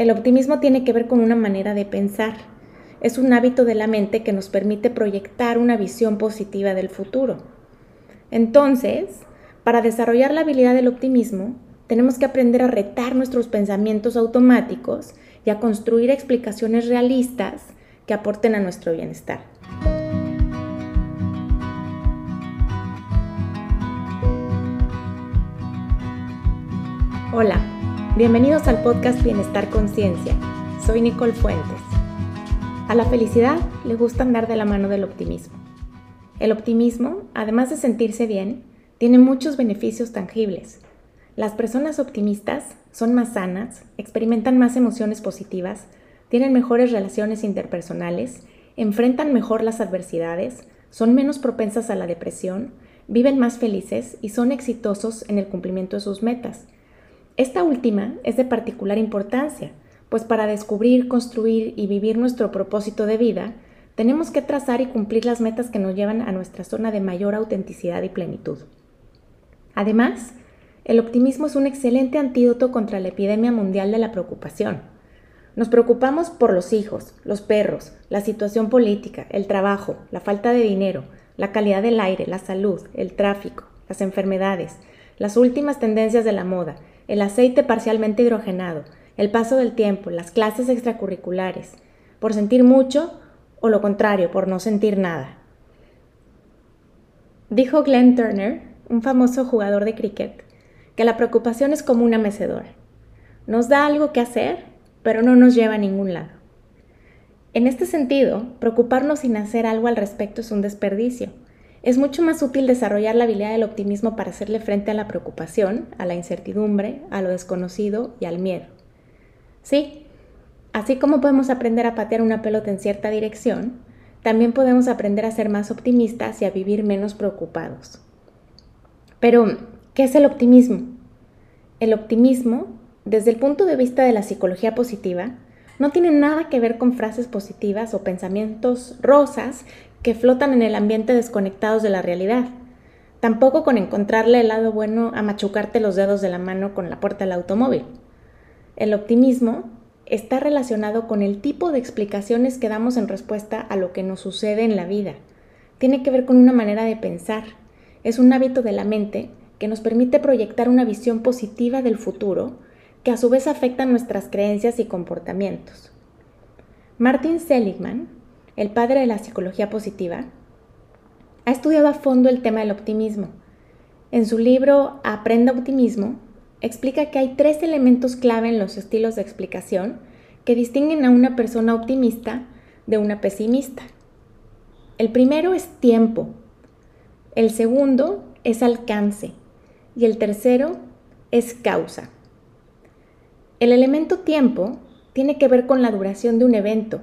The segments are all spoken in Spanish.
el optimismo tiene que ver con una manera de pensar. Es un hábito de la mente que nos permite proyectar una visión positiva del futuro. Entonces, para desarrollar la habilidad del optimismo, tenemos que aprender a retar nuestros pensamientos automáticos y a construir explicaciones realistas que aporten a nuestro bienestar. Hola, bienvenidos al podcast Bienestar Conciencia. Soy Nicole Fuentes. A la felicidad le gusta andar de la mano del optimismo. El optimismo, además de sentirse bien, tiene muchos beneficios tangibles. Las personas optimistas son más sanas, experimentan más emociones positivas, tienen mejores relaciones interpersonales, enfrentan mejor las adversidades, son menos propensas a la depresión, viven más felices y son exitosos en el cumplimiento de sus metas. Esta última es de particular importancia, pues para descubrir, construir y vivir nuestro propósito de vida, tenemos que trazar y cumplir las metas que nos llevan a nuestra zona de mayor autenticidad y plenitud. Además, el optimismo es un excelente antídoto contra la epidemia mundial de la preocupación. Nos preocupamos por los hijos, los perros, la situación política, el trabajo, la falta de dinero, la calidad del aire, la salud, el tráfico, las enfermedades, las últimas tendencias de la moda, el aceite parcialmente hidrogenado, el paso del tiempo, las clases extracurriculares, por sentir mucho o lo contrario, por no sentir nada. Dijo Glenn Turner, un famoso jugador de cricket, que la preocupación es como una mecedora. Nos da algo que hacer, pero no nos lleva a ningún lado. En este sentido, preocuparnos sin hacer algo al respecto es un desperdicio. Es mucho más útil desarrollar la habilidad del optimismo para hacerle frente a la preocupación, a la incertidumbre, a lo desconocido y al miedo. Sí, así como podemos aprender a patear una pelota en cierta dirección, también podemos aprender a ser más optimistas y a vivir menos preocupados. Pero, ¿Qué es el optimismo? El optimismo, desde el punto de vista de la psicología positiva, no tiene nada que ver con frases positivas o pensamientos rosas que flotan en el ambiente desconectados de la realidad. Tampoco con encontrarle el lado bueno a machucarte los dedos de la mano con la puerta del automóvil. El optimismo está relacionado con el tipo de explicaciones que damos en respuesta a lo que nos sucede en la vida. Tiene que ver con una manera de pensar. Es un hábito de la mente que nos permite proyectar una visión positiva del futuro que a su vez afecta nuestras creencias y comportamientos. Martin Seligman, el padre de la psicología positiva, ha estudiado a fondo el tema del optimismo. En su libro Aprenda Optimismo, explica que hay tres elementos clave en los estilos de explicación que distinguen a una persona optimista de una pesimista. El primero es tiempo, el segundo es alcance y el tercero es causa. El elemento tiempo tiene que ver con la duración de un evento,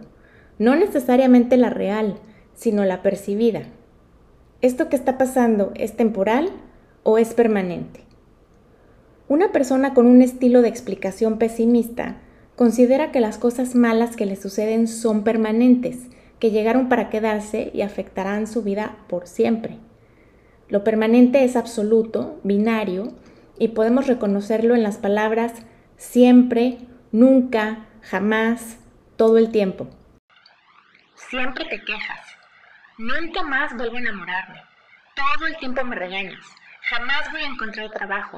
no necesariamente la real, sino la percibida. ¿Esto que está pasando es temporal o es permanente? Una persona con un estilo de explicación pesimista considera que las cosas malas que le suceden son permanentes, que llegaron para quedarse y afectarán su vida por siempre. Lo permanente es absoluto, binario, y podemos reconocerlo en las palabras siempre, nunca, jamás, todo el tiempo. Siempre te quejas. Nunca más vuelvo a enamorarme. Todo el tiempo me regañas. Jamás voy a encontrar trabajo.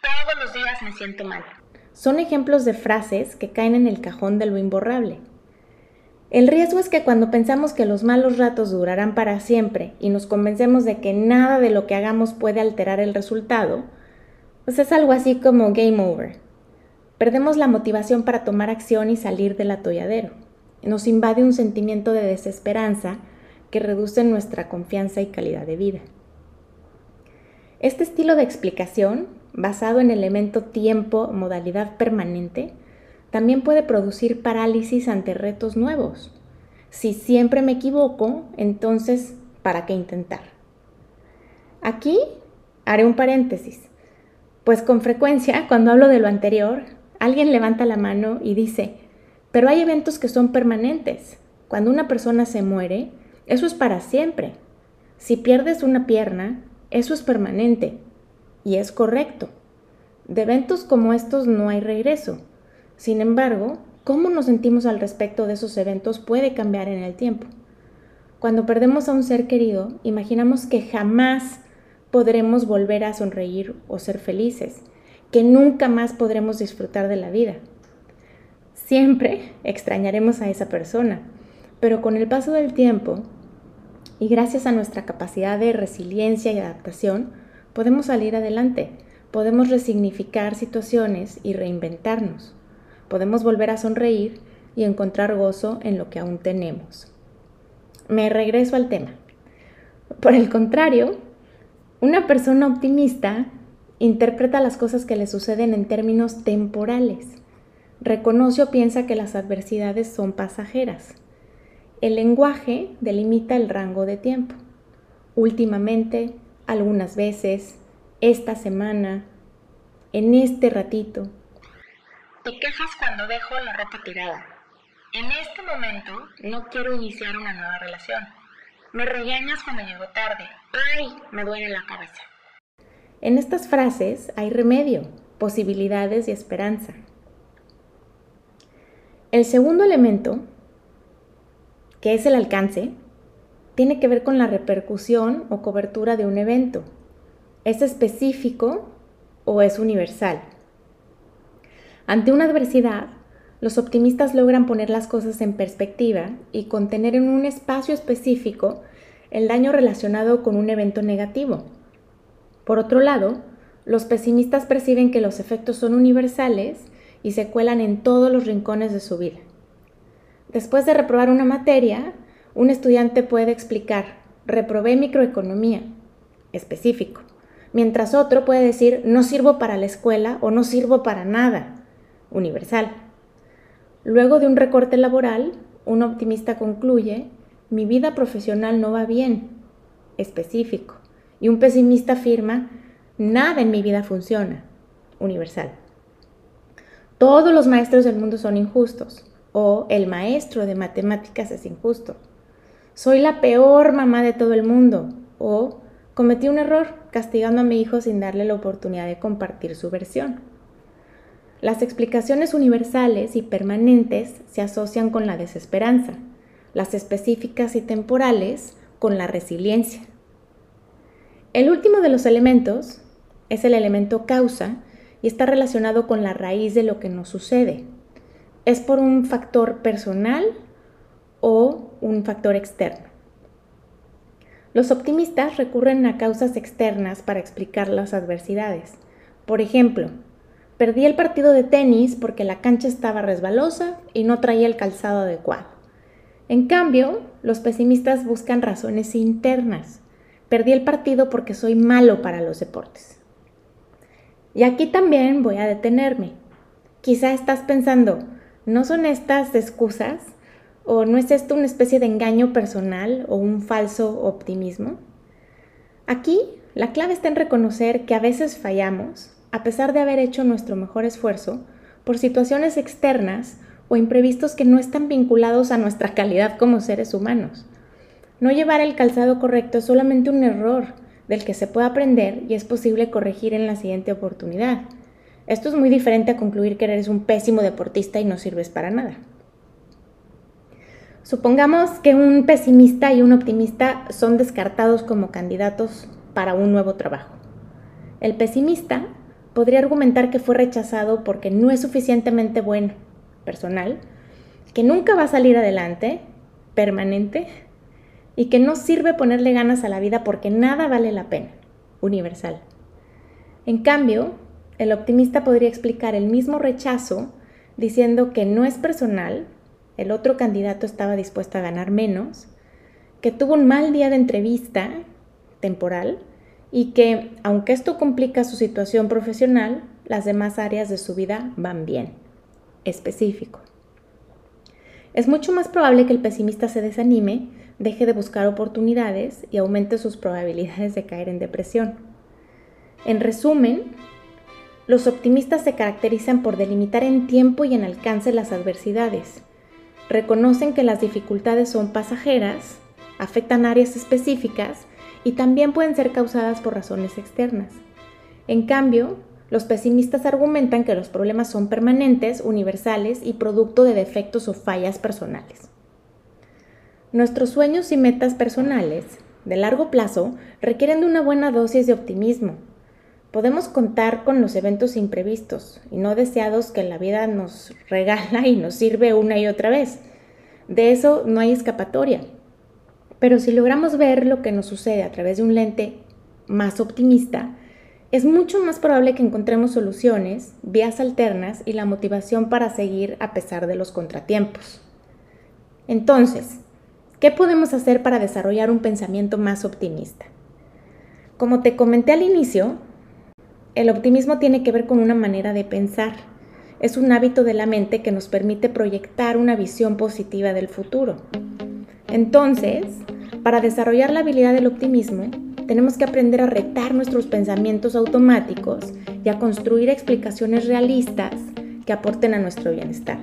Todos los días me siento mal. Son ejemplos de frases que caen en el cajón de lo imborrable. El riesgo es que cuando pensamos que los malos ratos durarán para siempre y nos convencemos de que nada de lo que hagamos puede alterar el resultado, pues es algo así como game over. Perdemos la motivación para tomar acción y salir del atolladero. Nos invade un sentimiento de desesperanza que reduce nuestra confianza y calidad de vida. Este estilo de explicación, basado en el elemento tiempo, modalidad permanente, también puede producir parálisis ante retos nuevos. Si siempre me equivoco, entonces, ¿para qué intentar? Aquí haré un paréntesis, pues con frecuencia, cuando hablo de lo anterior, alguien levanta la mano y dice, pero hay eventos que son permanentes. Cuando una persona se muere, eso es para siempre. Si pierdes una pierna, eso es permanente. Y es correcto. De eventos como estos no hay regreso. Sin embargo, cómo nos sentimos al respecto de esos eventos puede cambiar en el tiempo. Cuando perdemos a un ser querido, imaginamos que jamás podremos volver a sonreír o ser felices, que nunca más podremos disfrutar de la vida. Siempre extrañaremos a esa persona, pero con el paso del tiempo y gracias a nuestra capacidad de resiliencia y adaptación, podemos salir adelante, podemos resignificar situaciones y reinventarnos, podemos volver a sonreír y encontrar gozo en lo que aún tenemos. Me regreso al tema. Por el contrario, una persona optimista interpreta las cosas que le suceden en términos temporales. Reconoce o piensa que las adversidades son pasajeras. El lenguaje delimita el rango de tiempo. Últimamente, algunas veces, esta semana, en este ratito. Te quejas cuando dejo la ropa tirada. En este momento no quiero iniciar una nueva relación. Me regañas cuando llego tarde. ¡Ay! Me duele la cabeza. En estas frases hay remedio, posibilidades y esperanza. El segundo elemento, que es el alcance, tiene que ver con la repercusión o cobertura de un evento. ¿Es específico o es universal? Ante una adversidad, los optimistas logran poner las cosas en perspectiva y contener en un espacio específico el daño relacionado con un evento negativo. Por otro lado, los pesimistas perciben que los efectos son universales y se cuelan en todos los rincones de su vida. Después de reprobar una materia, un estudiante puede explicar, reprobé microeconomía, específico, mientras otro puede decir, no sirvo para la escuela o no sirvo para nada, universal. Luego de un recorte laboral, un optimista concluye, mi vida profesional no va bien, específico. Y un pesimista afirma, nada en mi vida funciona, universal. Todos los maestros del mundo son injustos, o el maestro de matemáticas es injusto. Soy la peor mamá de todo el mundo, o cometí un error castigando a mi hijo sin darle la oportunidad de compartir su versión. Las explicaciones universales y permanentes se asocian con la desesperanza, las específicas y temporales con la resiliencia. El último de los elementos es el elemento causa y está relacionado con la raíz de lo que nos sucede. ¿Es por un factor personal o un factor externo? Los optimistas recurren a causas externas para explicar las adversidades. Por ejemplo, Perdí el partido de tenis porque la cancha estaba resbalosa y no traía el calzado adecuado. En cambio, los pesimistas buscan razones internas. Perdí el partido porque soy malo para los deportes. Y aquí también voy a detenerme. Quizá estás pensando, ¿no son estas excusas? ¿O no es esto una especie de engaño personal o un falso optimismo? Aquí la clave está en reconocer que a veces fallamos a pesar de haber hecho nuestro mejor esfuerzo, por situaciones externas o imprevistos que no están vinculados a nuestra calidad como seres humanos. No llevar el calzado correcto es solamente un error del que se puede aprender y es posible corregir en la siguiente oportunidad. Esto es muy diferente a concluir que eres un pésimo deportista y no sirves para nada. Supongamos que un pesimista y un optimista son descartados como candidatos para un nuevo trabajo. El pesimista podría argumentar que fue rechazado porque no es suficientemente bueno, personal, que nunca va a salir adelante, permanente, y que no sirve ponerle ganas a la vida porque nada vale la pena, universal. En cambio, el optimista podría explicar el mismo rechazo diciendo que no es personal, el otro candidato estaba dispuesto a ganar menos, que tuvo un mal día de entrevista temporal, y que, aunque esto complica su situación profesional, las demás áreas de su vida van bien. Específico. Es mucho más probable que el pesimista se desanime, deje de buscar oportunidades y aumente sus probabilidades de caer en depresión. En resumen, los optimistas se caracterizan por delimitar en tiempo y en alcance las adversidades. Reconocen que las dificultades son pasajeras, afectan áreas específicas y también pueden ser causadas por razones externas. En cambio, Los pesimistas argumentan que los problemas son permanentes, universales y producto de defectos o fallas personales. Nuestros sueños y metas personales, de largo plazo, requieren de una buena dosis de optimismo. Podemos contar con los eventos imprevistos y no deseados que la vida nos regala y nos sirve una y otra vez. De eso no hay escapatoria. Pero si logramos ver lo que nos sucede a través de un lente más optimista, es mucho más probable que encontremos soluciones, vías alternas y la motivación para seguir a pesar de los contratiempos. Entonces, ¿Qué podemos hacer para desarrollar un pensamiento más optimista? Como te comenté al inicio, el optimismo tiene que ver con una manera de pensar. Es un hábito de la mente que nos permite proyectar una visión positiva del futuro. Entonces, para desarrollar la habilidad del optimismo, tenemos que aprender a retar nuestros pensamientos automáticos y a construir explicaciones realistas que aporten a nuestro bienestar.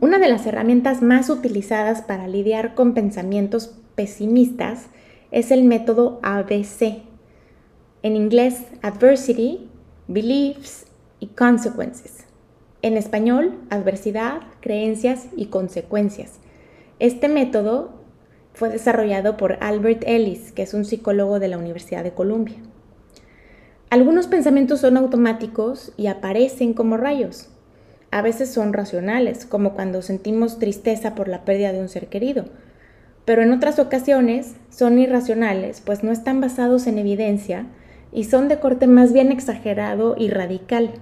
Una de las herramientas más utilizadas para lidiar con pensamientos pesimistas es el método ABC. En inglés, Adversity, Beliefs y Consequences. En español, adversidad, creencias y consecuencias. Este método fue desarrollado por Albert Ellis, que es un psicólogo de la Universidad de Columbia. Algunos pensamientos son automáticos y aparecen como rayos, a veces son racionales, como cuando sentimos tristeza por la pérdida de un ser querido, pero en otras ocasiones son irracionales, pues no están basados en evidencia y son de corte más bien exagerado y radical.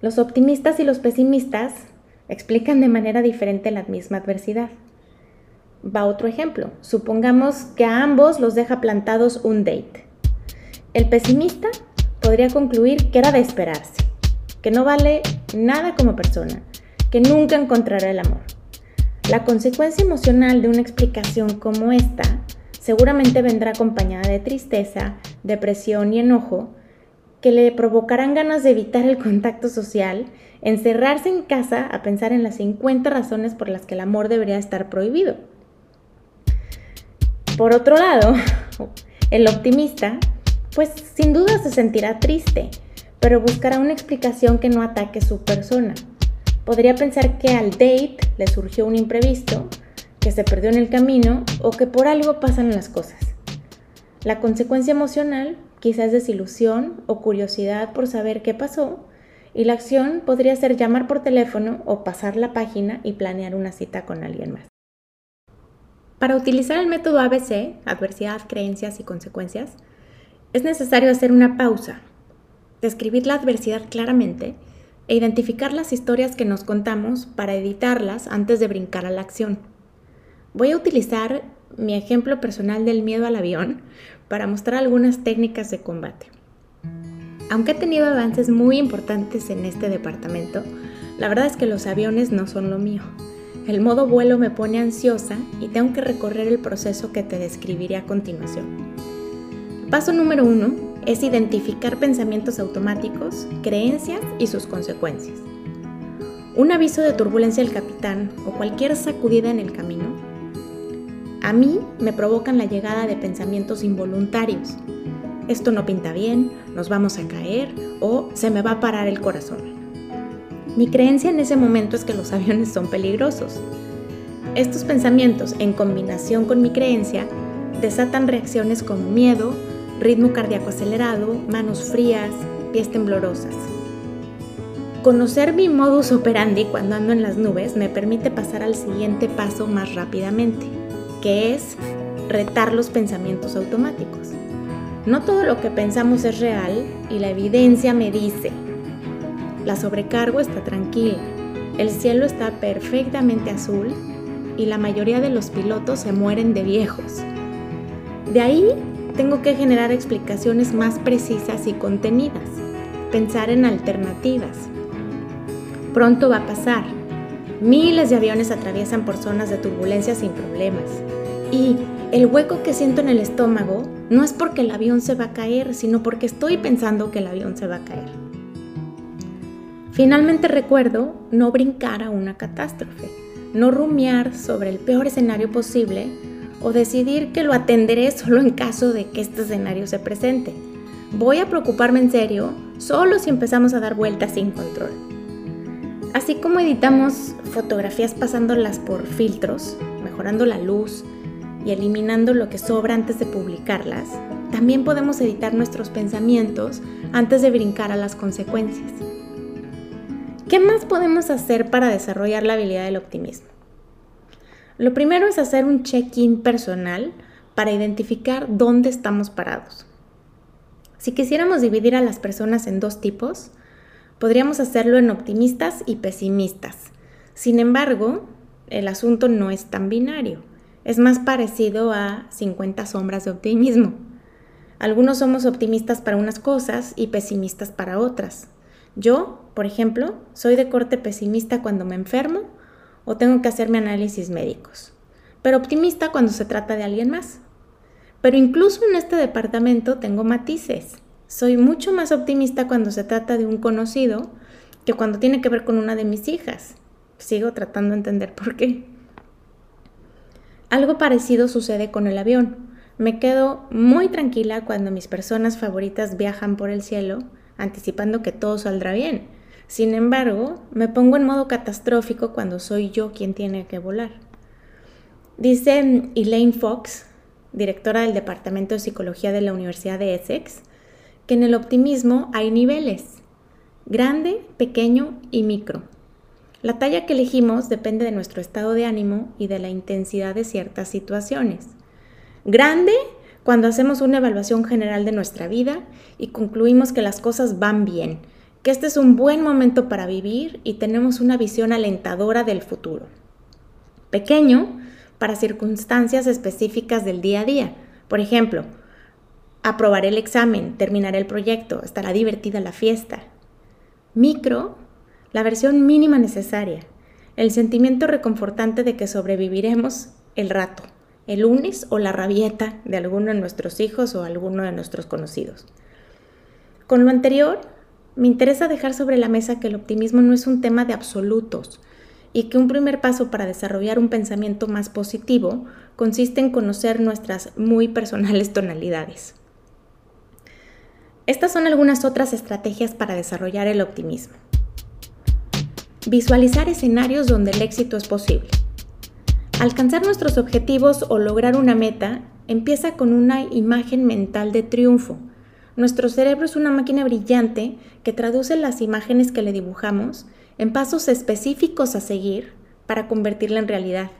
Los optimistas y los pesimistas explican de manera diferente la misma adversidad. Va otro ejemplo. Supongamos que a ambos los deja plantados un date. El pesimista podría concluir que era de esperarse que no vale nada como persona, que nunca encontrará el amor. La consecuencia emocional de una explicación como esta seguramente vendrá acompañada de tristeza, depresión y enojo que le provocarán ganas de evitar el contacto social, encerrarse en casa a pensar en las 50 razones por las que el amor debería estar prohibido. Por otro lado, el optimista, pues sin duda se sentirá triste, pero buscará una explicación que no ataque su persona. Podría pensar que al date le surgió un imprevisto, que se perdió en el camino o que por algo pasan las cosas. La consecuencia emocional quizás es desilusión o curiosidad por saber qué pasó y la acción podría ser llamar por teléfono o pasar la página y planear una cita con alguien más. Para utilizar el método ABC, adversidad, creencias y consecuencias, es necesario hacer una pausa describir la adversidad claramente e identificar las historias que nos contamos para editarlas antes de brincar a la acción. Voy a utilizar mi ejemplo personal del miedo al avión para mostrar algunas técnicas de combate. Aunque he tenido avances muy importantes en este departamento, la verdad es que los aviones no son lo mío. El modo vuelo me pone ansiosa y tengo que recorrer el proceso que te describiré a continuación. Paso número uno es identificar pensamientos automáticos, creencias y sus consecuencias. Un aviso de turbulencia del capitán o cualquier sacudida en el camino, a mí me provocan la llegada de pensamientos involuntarios. Esto no pinta bien, nos vamos a caer o se me va a parar el corazón. Mi creencia en ese momento es que los aviones son peligrosos. Estos pensamientos, en combinación con mi creencia, desatan reacciones como miedo, ritmo cardíaco acelerado, manos frías, pies temblorosas. Conocer mi modus operandi cuando ando en las nubes me permite pasar al siguiente paso más rápidamente, que es retar los pensamientos automáticos. No todo lo que pensamos es real y la evidencia me dice, la sobrecargo está tranquila, el cielo está perfectamente azul y la mayoría de los pilotos se mueren de viejos. De ahí tengo que generar explicaciones más precisas y contenidas, pensar en alternativas. Pronto va a pasar. Miles de aviones atraviesan por zonas de turbulencia sin problemas. Y el hueco que siento en el estómago no es porque el avión se va a caer, sino porque estoy pensando que el avión se va a caer. Finalmente recuerdo no brincar a una catástrofe, no rumiar sobre el peor escenario posible o decidir que lo atenderé solo en caso de que este escenario se presente. voy a preocuparme en serio solo si empezamos a dar vueltas sin control. Así como editamos fotografías pasándolas por filtros, mejorando la luz y eliminando lo que sobra antes de publicarlas, también podemos editar nuestros pensamientos antes de brincar a las consecuencias. ¿Qué más podemos hacer para desarrollar la habilidad del optimismo? Lo primero es hacer un check-in personal para identificar dónde estamos parados. Si quisiéramos dividir a las personas en dos tipos, podríamos hacerlo en optimistas y pesimistas. Sin embargo, el asunto no es tan binario. Es más parecido a 50 sombras de optimismo. Algunos somos optimistas para unas cosas y pesimistas para otras. Yo, por ejemplo, soy de corte pesimista cuando me enfermo o tengo que hacerme análisis médicos, pero optimista cuando se trata de alguien más. Pero incluso en este departamento tengo matices. Soy mucho más optimista cuando se trata de un conocido que cuando tiene que ver con una de mis hijas. Sigo tratando de entender por qué. Algo parecido sucede con el avión. Me quedo muy tranquila cuando mis personas favoritas viajan por el cielo anticipando que todo saldrá bien. Sin embargo, me pongo en modo catastrófico cuando soy yo quien tiene que volar. Dice Elaine Fox, directora del Departamento de Psicología de la Universidad de Essex, que en el optimismo hay niveles, grande, pequeño y micro. La talla que elegimos depende de nuestro estado de ánimo y de la intensidad de ciertas situaciones. Grande cuando hacemos una evaluación general de nuestra vida y concluimos que las cosas van bien, que este es un buen momento para vivir y tenemos una visión alentadora del futuro. Pequeño, para circunstancias específicas del día a día. Por ejemplo, aprobaré el examen, terminaré el proyecto, estará divertida la fiesta. Micro, la versión mínima necesaria, el sentimiento reconfortante de que sobreviviremos el rato, el lunes o la rabieta de alguno de nuestros hijos o alguno de nuestros conocidos. Con lo anterior, me interesa dejar sobre la mesa que el optimismo no es un tema de absolutos y que un primer paso para desarrollar un pensamiento más positivo consiste en conocer nuestras muy personales tonalidades. Estas son algunas otras estrategias para desarrollar el optimismo. Visualizar escenarios donde el éxito es posible. Alcanzar nuestros objetivos o lograr una meta empieza con una imagen mental de triunfo. Nuestro cerebro es una máquina brillante que traduce las imágenes que le dibujamos en pasos específicos a seguir para convertirla en realidad.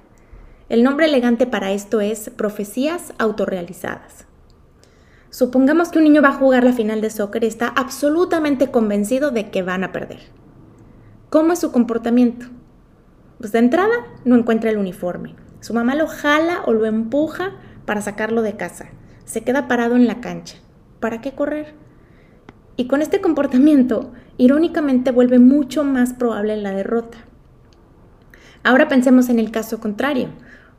El nombre elegante para esto es profecías autorrealizadas. Supongamos que un niño va a jugar la final de soccer y está absolutamente convencido de que van a perder. ¿Cómo es su comportamiento? Pues de entrada no encuentra el uniforme. Su mamá lo jala o lo empuja para sacarlo de casa. Se queda parado en la cancha. ¿Para qué correr? Y con este comportamiento, irónicamente vuelve mucho más probable la derrota. Ahora pensemos en el caso contrario.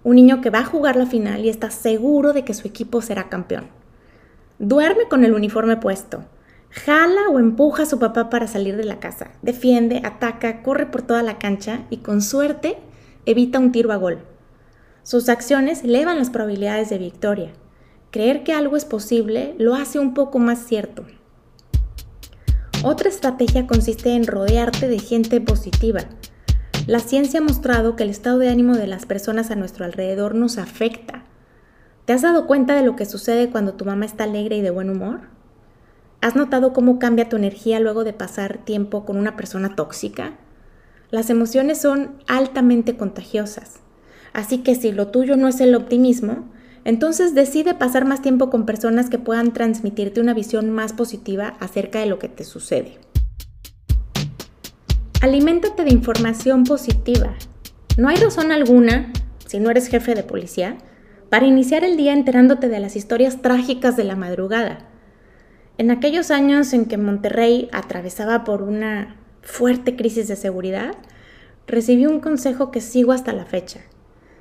Un niño que va a jugar la final y está seguro de que su equipo será campeón. Duerme con el uniforme puesto, Jala o empuja a su papá para salir de la casa. Defiende, ataca, corre por toda la cancha y con suerte evita un tiro a gol. Sus acciones elevan las probabilidades de victoria. Creer que algo es posible lo hace un poco más cierto. Otra estrategia consiste en rodearte de gente positiva. La ciencia ha mostrado que el estado de ánimo de las personas a nuestro alrededor nos afecta. ¿Te has dado cuenta de lo que sucede cuando tu mamá está alegre y de buen humor? ¿Has notado cómo cambia tu energía luego de pasar tiempo con una persona tóxica? Las emociones son altamente contagiosas. Así que si lo tuyo no es el optimismo, entonces decide pasar más tiempo con personas que puedan transmitirte una visión más positiva acerca de lo que te sucede. Aliméntate de información positiva. No hay razón alguna, si no eres jefe de policía, para iniciar el día enterándote de las historias trágicas de la madrugada en aquellos años en que Monterrey atravesaba por una fuerte crisis de seguridad, recibí un consejo que sigo hasta la fecha.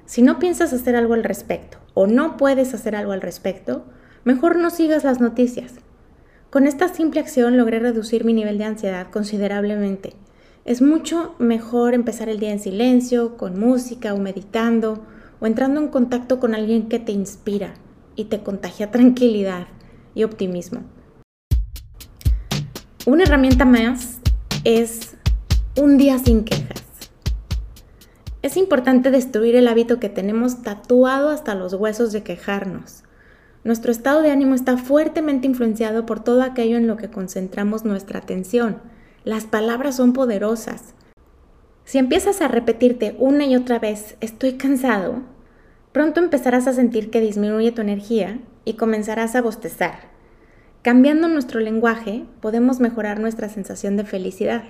Si no piensas hacer algo al respecto o no puedes hacer algo al respecto, mejor no sigas las noticias. Con esta simple acción logré reducir mi nivel de ansiedad considerablemente. Es mucho mejor empezar el día en silencio, con música o meditando o entrando en contacto con alguien que te inspira y te contagia tranquilidad y optimismo. Una herramienta más es un día sin quejas. Es importante destruir el hábito que tenemos tatuado hasta los huesos de quejarnos. Nuestro estado de ánimo está fuertemente influenciado por todo aquello en lo que concentramos nuestra atención. Las palabras son poderosas. Si empiezas a repetirte una y otra vez, estoy cansado, pronto empezarás a sentir que disminuye tu energía y comenzarás a bostezar. Cambiando nuestro lenguaje, podemos mejorar nuestra sensación de felicidad.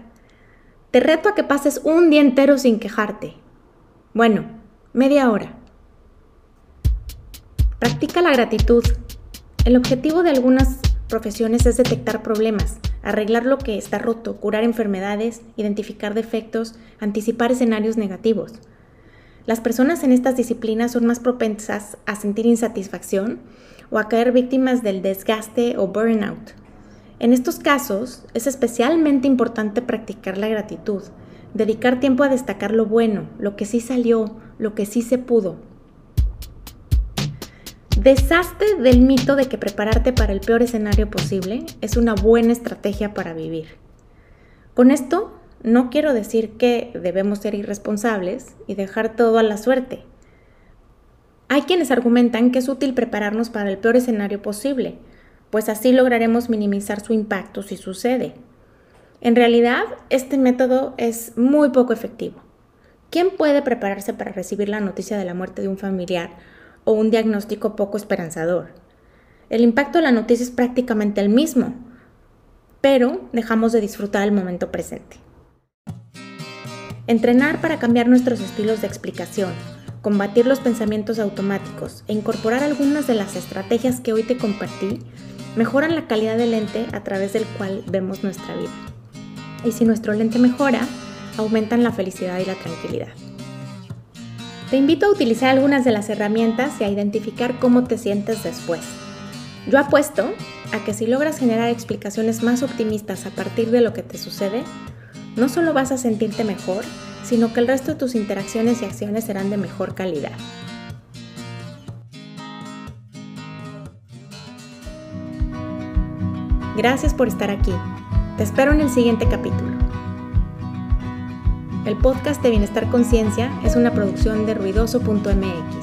Te reto a que pases un día entero sin quejarte. Bueno, media hora. Practica la gratitud. El objetivo de algunas profesiones es detectar problemas, arreglar lo que está roto, curar enfermedades, identificar defectos, anticipar escenarios negativos. Las personas en estas disciplinas son más propensas a sentir insatisfacción o a caer víctimas del desgaste o burnout. En estos casos es especialmente importante practicar la gratitud, dedicar tiempo a destacar lo bueno, lo que sí salió, lo que sí se pudo. Deshazte del mito de que prepararte para el peor escenario posible es una buena estrategia para vivir. Con esto no quiero decir que debemos ser irresponsables y dejar todo a la suerte. Hay quienes argumentan que es útil prepararnos para el peor escenario posible, pues así lograremos minimizar su impacto si sucede. En realidad, este método es muy poco efectivo. ¿Quién puede prepararse para recibir la noticia de la muerte de un familiar o un diagnóstico poco esperanzador? El impacto de la noticia es prácticamente el mismo, pero dejamos de disfrutar el momento presente. Entrenar para cambiar nuestros estilos de explicación, combatir los pensamientos automáticos e incorporar algunas de las estrategias que hoy te compartí mejoran la calidad del lente a través del cual vemos nuestra vida. Y si nuestro lente mejora, aumentan la felicidad y la tranquilidad. Te invito a utilizar algunas de las herramientas y a identificar cómo te sientes después. Yo apuesto a que si logras generar explicaciones más optimistas a partir de lo que te sucede, no solo vas a sentirte mejor, sino que el resto de tus interacciones y acciones serán de mejor calidad. Gracias por estar aquí. Te espero en el siguiente capítulo. El podcast de Bienestar Conciencia es una producción de ruidoso.mx.